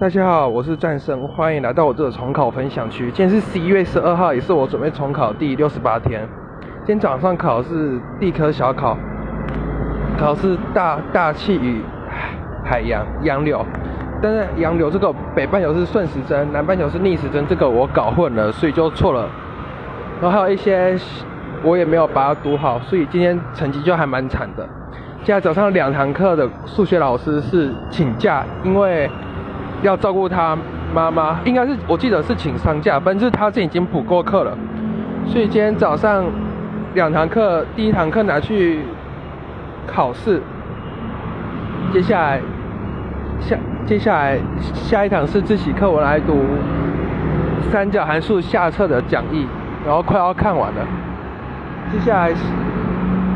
大家好，我是战生，欢迎来到我这个重考分享区。今天是十一月十二号，也是我准备重考第六十八天。今天早上考是地科小考，考是大大气与海洋洋流，但是洋流这个北半球是顺时针，南半球是逆时针，这个我搞混了，所以就错了。然后还有一些我也没有把它读好，所以今天成绩就还蛮惨的。现在早上两堂课的数学老师是请假，因为。要照顾他妈妈，应该是我记得是请丧假，反正他这已经补过课了，所以今天早上两堂课，第一堂课拿去考试，接下来下接下来下一堂是自习课，我来读三角函数下册的讲义，然后快要看完了，接下来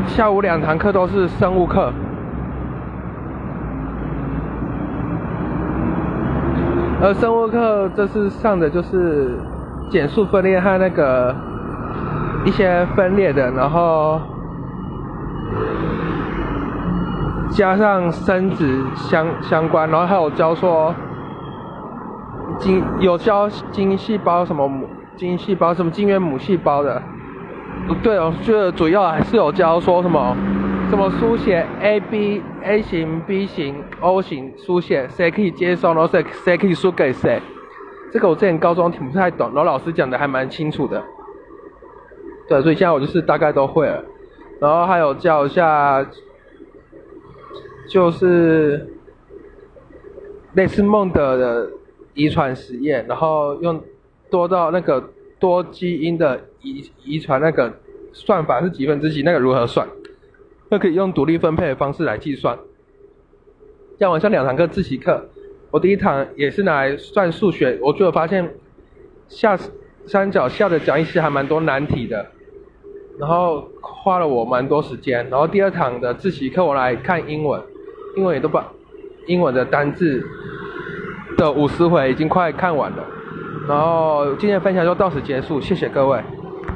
下午两堂课都是生物课。而生物课这次上的就是减数分裂和那个一些分裂的，然后加上生殖相相关，然后还有教说精有教精细胞什么母精细胞什么精原母细胞的，不对哦，觉得主要还是有教说什么。怎么书写 A B A 型 B 型 O 型书写，谁可以接受，然后谁谁可以输给谁？这个我之前高中听不太懂，然后老师讲的还蛮清楚的。对，所以现在我就是大概都会了。然后还有教一下，就是类似孟德的遗传实验，然后用多到那个多基因的遗遗传那个算法是几分之几，那个如何算？那可以用独立分配的方式来计算。像晚上两堂课自习课，我第一堂也是拿来算数学，我就发现下三角下的讲义是还蛮多难题的，然后花了我蛮多时间。然后第二堂的自习课我来看英文，英文也都把英文的单字的五十回已经快看完了。然后今天分享就到此结束，谢谢各位。